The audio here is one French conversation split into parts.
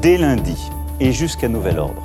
Dès lundi et jusqu'à nouvel ordre,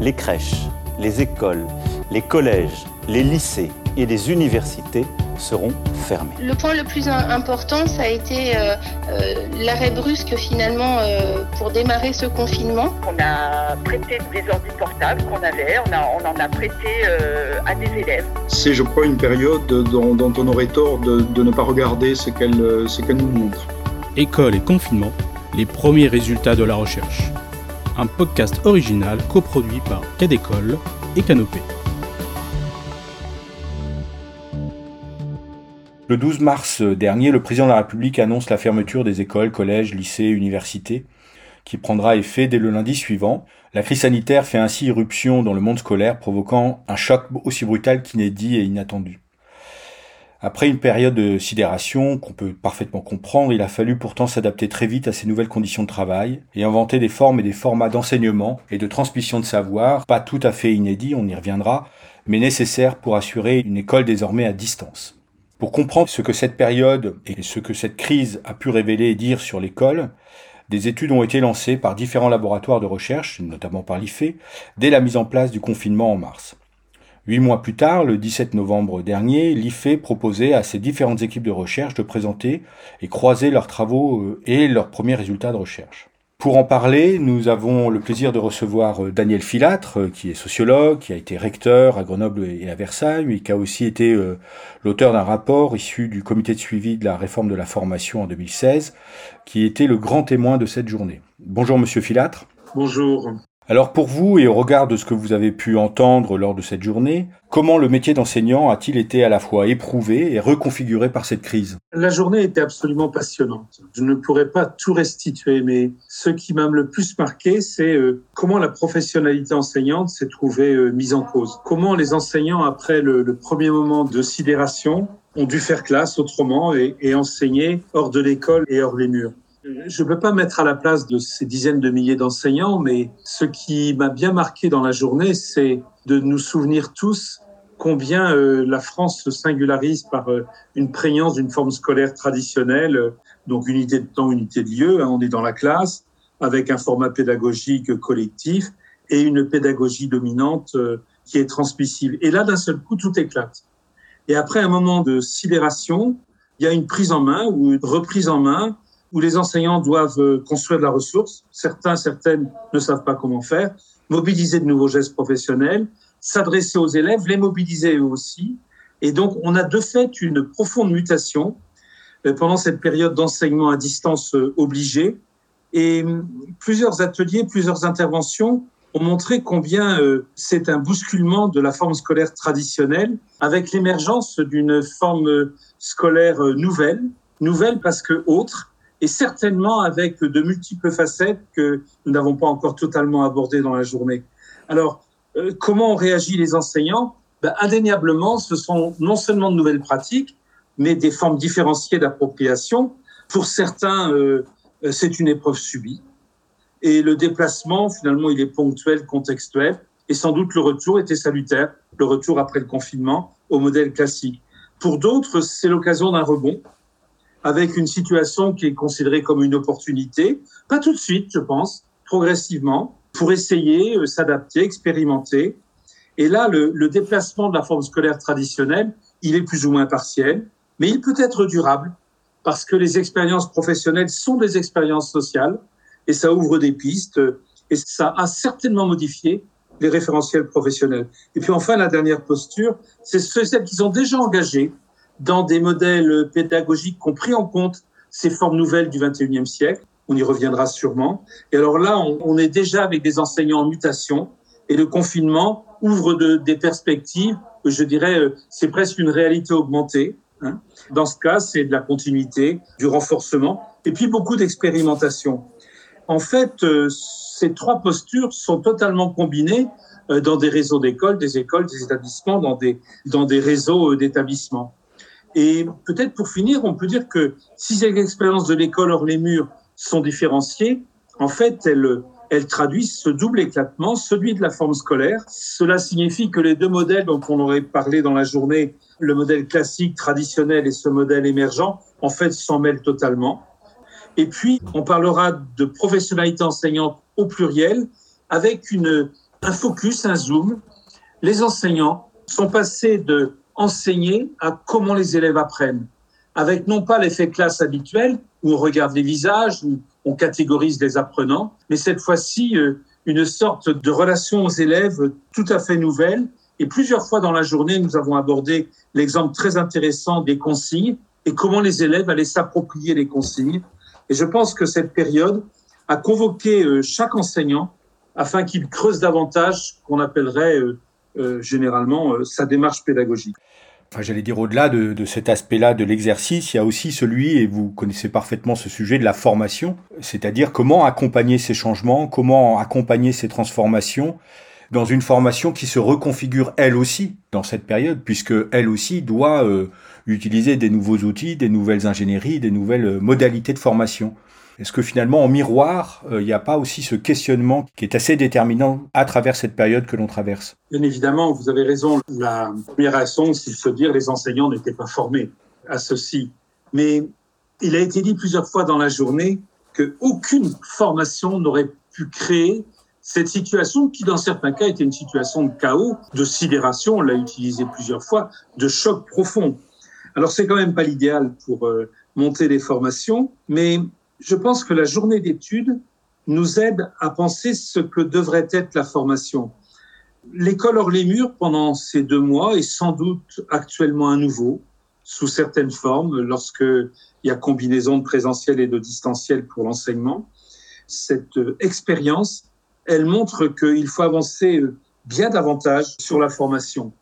les crèches, les écoles, les collèges, les lycées et les universités seront fermés. Le point le plus important, ça a été euh, euh, l'arrêt brusque finalement euh, pour démarrer ce confinement. On a prêté des ordi portables qu'on avait, on, en a prêté à des élèves. C'est, je crois, une période dont, on aurait tort de, ne pas regarder ce qu'elle, ce qu'elle nous montre. École et confinement, les premiers résultats de la recherche. Un podcast original coproduit par Cadécole et Canopée. Le 12 mars dernier, le président de la République annonce la fermeture des écoles, collèges, lycées, universités, qui prendra effet dès le lundi suivant. La crise sanitaire fait ainsi irruption dans le monde scolaire, provoquant un choc aussi brutal qu'inédit et inattendu. Après une période de sidération qu'on peut parfaitement comprendre, il a fallu pourtant s'adapter très vite à ces nouvelles conditions de travail et inventer des formes et des formats d'enseignement et de transmission de savoir, pas tout à fait inédits, on y reviendra, mais nécessaires pour assurer une école désormais à distance. Pour comprendre ce que cette période et ce que cette crise a pu révéler et dire sur l'école, des études ont été lancées par différents laboratoires de recherche, notamment par l'IFE, dès la mise en place du confinement en mars. Huit mois plus tard, le 17 novembre dernier, l'IFE proposait à ces différentes équipes de recherche de présenter et croiser leurs travaux euh, et leurs premiers résultats de recherche. Pour en parler, nous avons le plaisir de recevoir euh, Daniel Filatre, euh, qui est sociologue, qui a été recteur à Grenoble et à Versailles, et qui a aussi été l'auteur d'un rapport issu du comité de suivi de la réforme de la formation en 2016, qui était le grand témoin de cette journée. Bonjour Monsieur Filatre. Bonjour. Alors pour vous et au regard de ce que vous avez pu entendre lors de cette journée, comment le métier d'enseignant a-t-il été à la fois éprouvé et reconfiguré par cette crise? La journée était absolument passionnante. Je ne pourrais pas tout restituer, mais ce qui m'a le plus marqué, c'est euh, comment la professionnalité enseignante s'est trouvée euh, mise en cause. Comment les enseignants, après le, premier moment de sidération, ont dû faire classe autrement et enseigner hors de l'école et hors les murs. Je ne peux pas mettre à la place de ces dizaines de milliers d'enseignants, mais ce qui m'a bien marqué dans la journée, c'est de nous souvenir tous combien euh, la France se singularise par euh, une prégnance d'une forme scolaire traditionnelle, euh, donc unité de temps, unité de lieu, hein, on est dans la classe, avec un format pédagogique collectif et une pédagogie dominante qui est transmissible. Et là, d'un seul coup, tout éclate. Et après un moment de sidération, il y a une prise en main ou une reprise en main où les enseignants doivent euh, construire de la ressource. Certains, certaines ne savent pas comment faire, mobiliser de nouveaux gestes professionnels, s'adresser aux élèves, les mobiliser eux aussi. Et donc, on a de fait une profonde mutation euh, pendant cette période d'enseignement à distance euh, obligée. Et hum, plusieurs ateliers, plusieurs interventions ont montré combien c'est un bousculement de la forme scolaire traditionnelle avec l'émergence d'une forme scolaire nouvelle, nouvelle parce que autre, et certainement avec de multiples facettes que nous n'avons pas encore totalement abordées dans la journée. Alors, euh, comment ont réagi les enseignants? Ben, Indéniablement, ce sont non seulement de nouvelles pratiques, mais des formes différenciées d'appropriation. Pour certains, euh, c'est une épreuve subie. Et le déplacement, finalement, il est ponctuel, contextuel. Et sans doute, le retour était salutaire, le retour après le confinement au modèle classique. Pour d'autres, c'est l'occasion d'un rebond avec une situation qui est considérée comme une opportunité, pas tout de suite, je pense, progressivement, pour essayer, euh, s'adapter, expérimenter. Et là, le, le, déplacement de la forme scolaire traditionnelle, il est plus ou moins partiel, mais il peut être durable parce que les expériences professionnelles sont des expériences sociales et ça ouvre des pistes et ça a certainement modifié les référentiels professionnels. Et puis enfin, la dernière posture, c'est celles qui sont déjà engagées dans des modèles pédagogiques qui ont pris en compte ces formes nouvelles du 21e siècle. On y reviendra sûrement. Et alors là, on, est déjà avec des enseignants en mutation et le confinement ouvre de, des perspectives, je dirais, euh, c'est presque une réalité augmentée. Hein. Dans ce cas, c'est de la continuité, du renforcement et puis beaucoup d'expérimentation. En fait, euh, ces trois postures sont totalement combinées euh, dans des réseaux d'écoles, des écoles, des établissements, dans des, dans des réseaux d'établissements. Et peut-être pour finir, on peut dire que si ces expériences de l'école hors les murs sont différenciées, en fait, elles, traduisent ce double éclatement, celui de la forme scolaire. Cela signifie que les deux modèles dont on aurait parlé dans la journée, le modèle classique, traditionnel et ce modèle émergent, en fait, s'en mêlent totalement. Et puis, on parlera de professionnalité enseignante au pluriel avec un focus, un zoom. Les enseignants sont passés de enseigner à comment les élèves apprennent, avec non pas l'effet classe habituel où on regarde les visages, où on catégorise les apprenants, mais cette fois-ci euh, une sorte de relation aux élèves tout à fait nouvelle. Et plusieurs fois dans la journée, nous avons abordé l'exemple très intéressant des consignes et comment les élèves allaient s'approprier les consignes. Et je pense que cette période a convoqué euh, chaque enseignant afin qu'il creuse davantage qu'on appellerait euh, généralement sa démarche pédagogique. Enfin, j'allais dire au-delà de, cet aspect-là de l'exercice, il y a aussi celui, et vous connaissez parfaitement ce sujet, de la formation, c'est-à-dire comment accompagner ces changements, comment accompagner ces transformations dans une formation qui se reconfigure elle aussi dans cette période, puisque elle aussi doit euh, utiliser des nouveaux outils, des nouvelles ingénieries, des nouvelles euh, modalités de formation. Est-ce que finalement, en miroir, euh, il n'y a pas aussi ce questionnement qui est assez déterminant à travers cette période que l'on traverse? Bien évidemment, vous avez raison. La première réaction, c'est de se dire les enseignants n'étaient pas formés à ceci. Mais il a été dit plusieurs fois dans la journée qu'aucune formation n'aurait pu créer cette situation qui, dans certains cas, était une situation de chaos, de sidération, on l'a utilisé plusieurs fois, de choc profond. Alors, c'est quand même pas l'idéal pour euh, monter les formations, mais je pense que la journée d'études nous aide à penser ce que devrait être la formation. L'école hors les murs, pendant ces deux mois, est sans doute actuellement à nouveau, sous certaines formes, lorsqu'il y a combinaison de présentiel et de distanciel pour l'enseignement. Cette euh, expérience elle montre qu'il faut avancer euh, bien davantage sur la formation.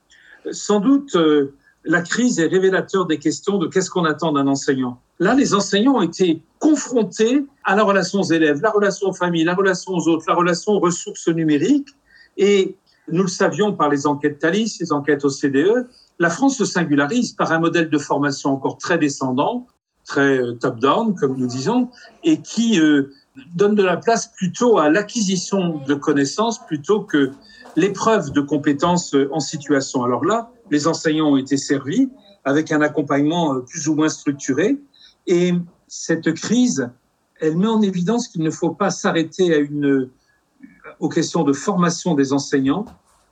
Sans doute, euh, la crise est révélateur des questions de qu'est-ce qu'on attend d'un enseignant. Là, les enseignants ont été confrontés à la relation aux élèves, la relation aux familles, la relation aux autres, la relation aux ressources numériques. Et nous le savions par les enquêtes Thalys, les enquêtes OCDE, la France se singularise par un modèle de formation encore très descendant, très euh, top-down, comme nous disons, et qui donne de la place plutôt à l'acquisition de connaissances plutôt que l'épreuve de compétences en situation. Alors là, les enseignants ont été servis avec un accompagnement plus ou moins structuré. Et cette crise, elle met en évidence qu'il ne faut pas s'arrêter à une, aux questions de formation des enseignants,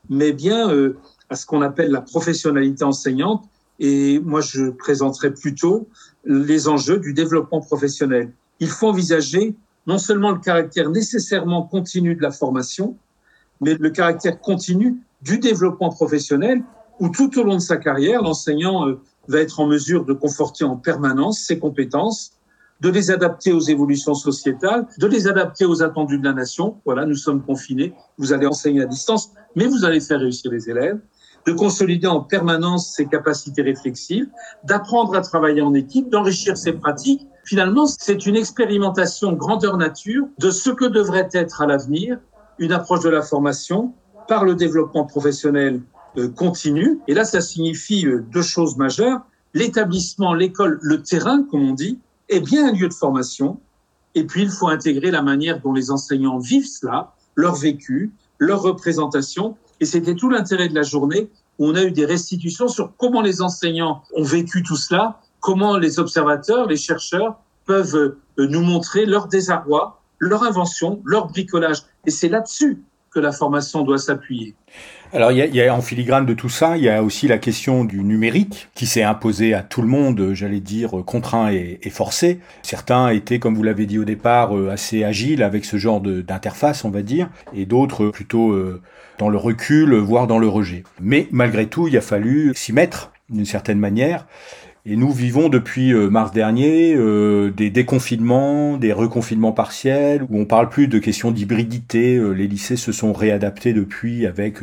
mais bien euh, à ce qu'on appelle la professionnalité enseignante. Et moi, je présenterai plutôt les enjeux du développement professionnel. Il faut envisager non seulement le caractère nécessairement continu de la formation, mais le caractère continu du développement professionnel, où tout au long de sa carrière, l'enseignant euh, va être en mesure de conforter en permanence ses compétences, de les adapter aux évolutions sociétales, de les adapter aux attendus de la nation. Voilà, nous sommes confinés, vous allez enseigner à distance, mais vous allez faire réussir les élèves, de consolider en permanence ses capacités réflexives, d'apprendre à travailler en équipe, d'enrichir ses pratiques. Finalement, c'est une expérimentation grandeur nature de ce que devrait être à l'avenir une approche de la formation par le développement professionnel euh, continu. Et là, ça signifie euh, deux choses majeures. L'établissement, l'école, le terrain, comme on dit, est bien un lieu de formation. Et puis, il faut intégrer la manière dont les enseignants vivent cela, leur vécu, leur représentation. Et c'était tout l'intérêt de la journée où on a eu des restitutions sur comment les enseignants ont vécu tout cela comment les observateurs, les chercheurs peuvent euh, nous montrer leur désarroi, leur invention, leur bricolage. Et c'est là-dessus que la formation doit s'appuyer. Alors, il y, a, il y, a, en filigrane de tout ça, il y a aussi la question du numérique qui s'est imposée à tout le monde, j'allais dire, contraint et, et, forcé. Certains étaient, comme vous l'avez dit au départ, euh, assez agiles avec ce genre d'interface, on va dire, et d'autres plutôt euh, dans le recul, voire dans le rejet. Mais malgré tout, il a fallu s'y mettre d'une certaine manière. Et nous vivons depuis euh, mars dernier euh, des déconfinements, des reconfinements partiels, où on parle plus de questions d'hybridité. Euh, les lycées se sont réadaptés depuis avec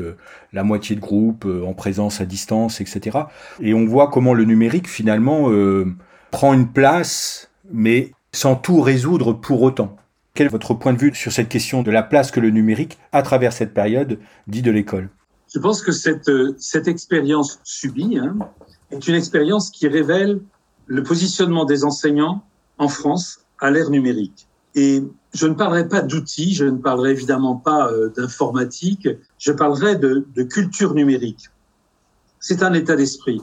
la moitié de groupe en présence à distance, etc. Et on voit comment le numérique finalement prend une place, mais sans tout résoudre pour autant. Quel est votre point de vue sur cette question de la place que le numérique, à travers cette période, dit de l'école? Je pense que cette, cette expérience subie, hein, est une expérience qui révèle le positionnement des enseignants en France à l'ère numérique. Et je ne parlerai pas d'outils, je ne parlerai évidemment pas euh, d'informatique, je parlerai de, culture numérique. C'est un état d'esprit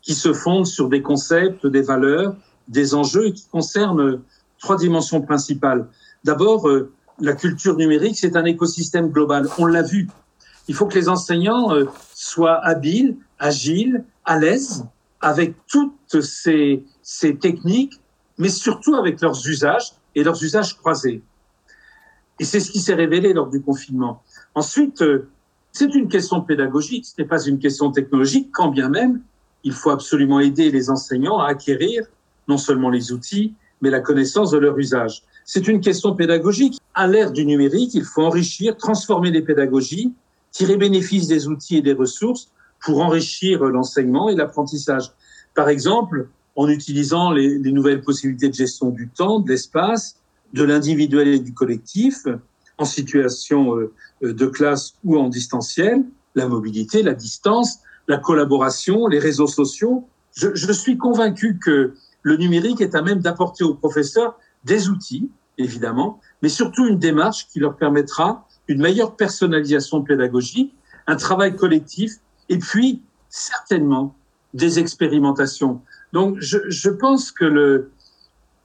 qui se fonde sur des concepts, des valeurs, des enjeux et qui concerne trois dimensions principales. D'abord, euh, la culture numérique, c'est un écosystème global. On l'a vu. Il faut que les enseignants euh, soient habiles, agiles, à l'aise avec toutes ces, techniques, mais surtout avec leurs usages et leurs usages croisés. Et c'est ce qui s'est révélé lors du confinement. Ensuite, euh, c'est une question pédagogique, ce n'est pas une question technologique, quand bien même il faut absolument aider les enseignants à acquérir non seulement les outils, mais la connaissance de leur usage. C'est une question pédagogique. À l'ère du numérique, il faut enrichir, transformer les pédagogies, tirer bénéfice des outils et des ressources pour enrichir l'enseignement et l'apprentissage. Par exemple, en utilisant les, les, nouvelles possibilités de gestion du temps, de l'espace, de l'individuel et du collectif, en situation euh, de classe ou en distanciel, la mobilité, la distance, la collaboration, les réseaux sociaux. Je, je suis convaincu que le numérique est à même d'apporter aux professeurs des outils, évidemment, mais surtout une démarche qui leur permettra une meilleure personnalisation pédagogique, un travail collectif et puis certainement des expérimentations. Donc je, je pense que le,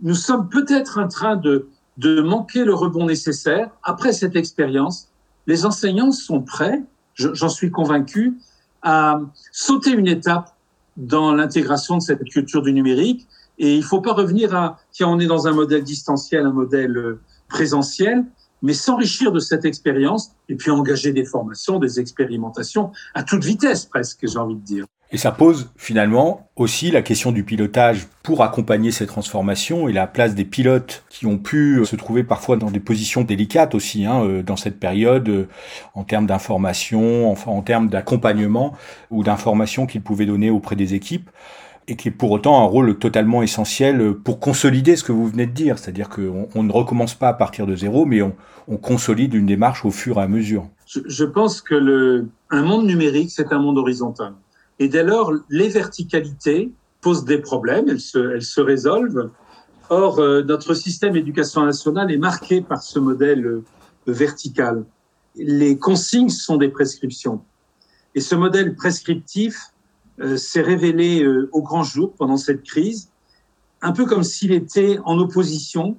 nous sommes peut-être en train de, de manquer le rebond nécessaire. Après cette expérience, les enseignants sont prêts, j'en suis convaincu, à sauter une étape dans l'intégration de cette culture du numérique. Et il ne faut pas revenir à, tiens, on est dans un modèle distanciel, un modèle euh, présentiel, mais s'enrichir de cette expérience et puis engager des formations, des expérimentations à toute vitesse presque, j'ai envie de dire. Et ça pose finalement aussi la question du pilotage pour accompagner ces transformations et la place des pilotes qui ont pu se trouver parfois dans des positions délicates aussi hein, euh, dans cette période euh, en termes d'information, enfin en termes d'accompagnement ou d'information qu'ils pouvaient donner auprès des équipes et qui est pour autant un rôle totalement essentiel pour consolider ce que vous venez de dire, c'est-à-dire qu'on on ne recommence pas à partir de zéro, mais on, on, consolide une démarche au fur et à mesure. Je, pense que le, un monde numérique, c'est un monde horizontal. Et dès lors, les verticalités posent des problèmes, elles se, elles se résolvent. Or, euh, notre système d'éducation nationale est marqué par ce modèle euh, vertical. Les consignes sont des prescriptions. Et ce modèle prescriptif euh, s'est révélé euh, au grand jour pendant cette crise, un peu comme s'il était en opposition,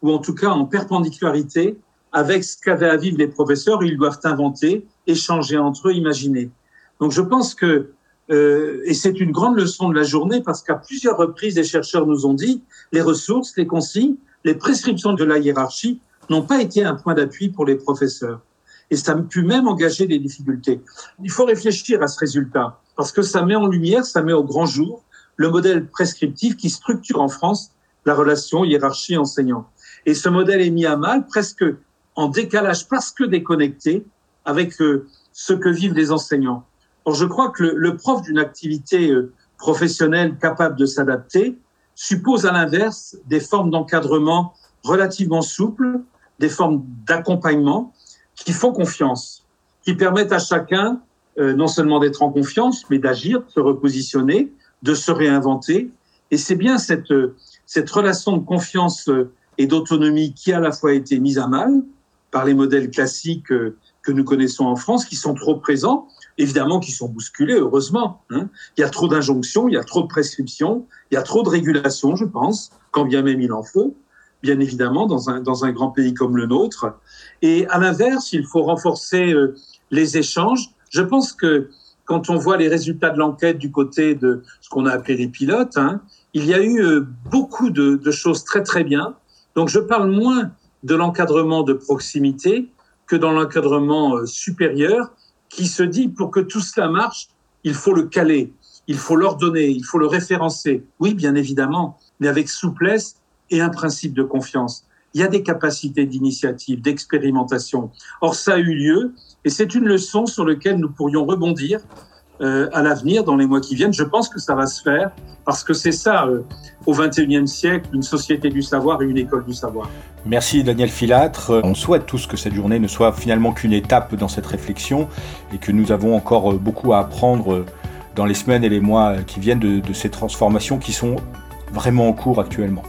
ou en tout cas en perpendicularité, avec ce qu'avaient à vivre les professeurs. Ils doivent inventer, échanger entre eux, imaginer. Donc je pense que, euh, et c'est une grande leçon de la journée, parce qu'à plusieurs reprises, les chercheurs nous ont dit, les ressources, les consignes, les prescriptions de la hiérarchie n'ont pas été un point d'appui pour les professeurs. Et ça a pu même engager des difficultés. Il faut réfléchir à ce résultat, parce que ça met en lumière, ça met au grand jour le modèle prescriptif qui structure en France la relation hiérarchie-enseignant. Et ce modèle est mis à mal presque en décalage, parce que déconnecté avec euh, ce que vivent les enseignants. Or, je crois que le, le prof d'une activité euh, professionnelle capable de s'adapter suppose à l'inverse des formes d'encadrement relativement souples, des formes d'accompagnement qui font confiance, qui permettent à chacun euh, non seulement d'être en confiance, mais d'agir, de se repositionner, de se réinventer. Et c'est bien cette, cette relation de confiance euh, et d'autonomie qui a à la fois été mise à mal par les modèles classiques que nous connaissons en France, qui sont trop présents, évidemment qui sont bousculés, heureusement. Hein. Il y a trop d'injonctions, il y a trop de prescriptions, il y a trop de régulations, je pense, quand bien même il en faut, bien évidemment, dans un, dans un grand pays comme le nôtre. Et à l'inverse, il faut renforcer euh, les échanges. Je pense que quand on voit les résultats de l'enquête du côté de ce qu'on a appelé les pilotes, hein, il y a eu euh, beaucoup de, choses très très bien. Donc je parle moins de l'encadrement de proximité que dans l'encadrement euh, supérieur qui se dit pour que tout cela marche, il faut le caler, il faut l'ordonner, il faut le référencer. Oui, bien évidemment, mais avec souplesse et un principe de confiance. Il y a des capacités d'initiative, d'expérimentation. Or, ça a eu lieu et c'est une leçon sur laquelle nous pourrions rebondir euh, à l'avenir, dans les mois qui viennent. Je pense que ça va se faire parce que c'est ça, euh, au XXIe siècle, une société du savoir et une école du savoir. Merci Daniel Filâtre. On souhaite tous que cette journée ne soit finalement qu'une étape dans cette réflexion et que nous avons encore beaucoup à apprendre dans les semaines et les mois qui viennent de ces transformations qui sont vraiment en cours actuellement.